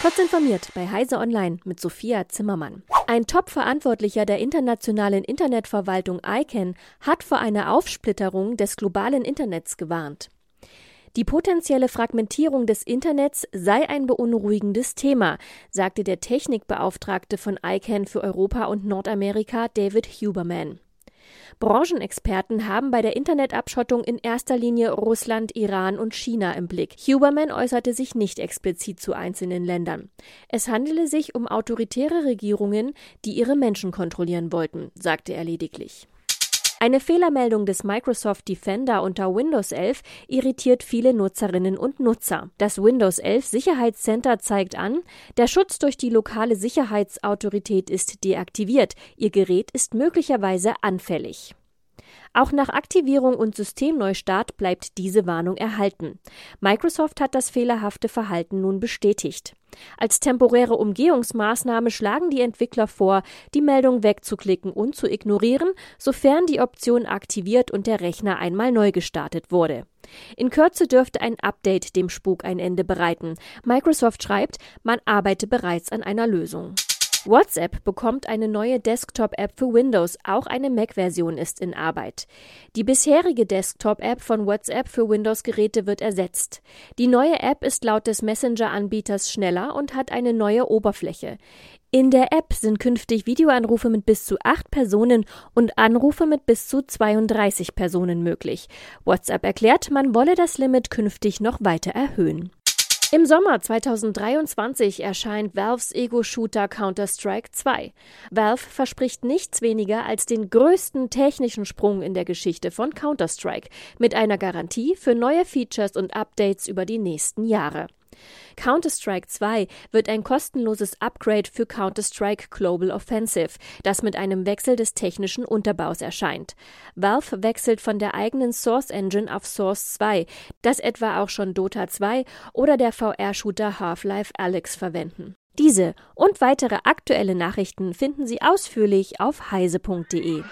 Kurz informiert bei Heise Online mit Sophia Zimmermann. Ein Top-Verantwortlicher der internationalen Internetverwaltung ICANN hat vor einer Aufsplitterung des globalen Internets gewarnt. Die potenzielle Fragmentierung des Internets sei ein beunruhigendes Thema, sagte der Technikbeauftragte von ICANN für Europa und Nordamerika David Huberman. Branchenexperten haben bei der Internetabschottung in erster Linie Russland, Iran und China im Blick. Huberman äußerte sich nicht explizit zu einzelnen Ländern. Es handele sich um autoritäre Regierungen, die ihre Menschen kontrollieren wollten, sagte er lediglich. Eine Fehlermeldung des Microsoft Defender unter Windows 11 irritiert viele Nutzerinnen und Nutzer. Das Windows 11 Sicherheitscenter zeigt an, der Schutz durch die lokale Sicherheitsautorität ist deaktiviert. Ihr Gerät ist möglicherweise anfällig. Auch nach Aktivierung und Systemneustart bleibt diese Warnung erhalten. Microsoft hat das fehlerhafte Verhalten nun bestätigt. Als temporäre Umgehungsmaßnahme schlagen die Entwickler vor, die Meldung wegzuklicken und zu ignorieren, sofern die Option aktiviert und der Rechner einmal neu gestartet wurde. In Kürze dürfte ein Update dem Spuk ein Ende bereiten. Microsoft schreibt, man arbeite bereits an einer Lösung. WhatsApp bekommt eine neue Desktop-App für Windows, auch eine Mac-Version ist in Arbeit. Die bisherige Desktop-App von WhatsApp für Windows-Geräte wird ersetzt. Die neue App ist laut des Messenger-Anbieters schneller und hat eine neue Oberfläche. In der App sind künftig Videoanrufe mit bis zu acht Personen und Anrufe mit bis zu 32 Personen möglich. WhatsApp erklärt, man wolle das Limit künftig noch weiter erhöhen. Im Sommer 2023 erscheint Valves Ego-Shooter Counter-Strike 2. Valve verspricht nichts weniger als den größten technischen Sprung in der Geschichte von Counter-Strike mit einer Garantie für neue Features und Updates über die nächsten Jahre. Counter-Strike 2 wird ein kostenloses Upgrade für Counter-Strike Global Offensive, das mit einem Wechsel des technischen Unterbaus erscheint. Valve wechselt von der eigenen Source Engine auf Source 2, das etwa auch schon Dota 2 oder der VR-Shooter Half-Life Alyx verwenden. Diese und weitere aktuelle Nachrichten finden Sie ausführlich auf heise.de.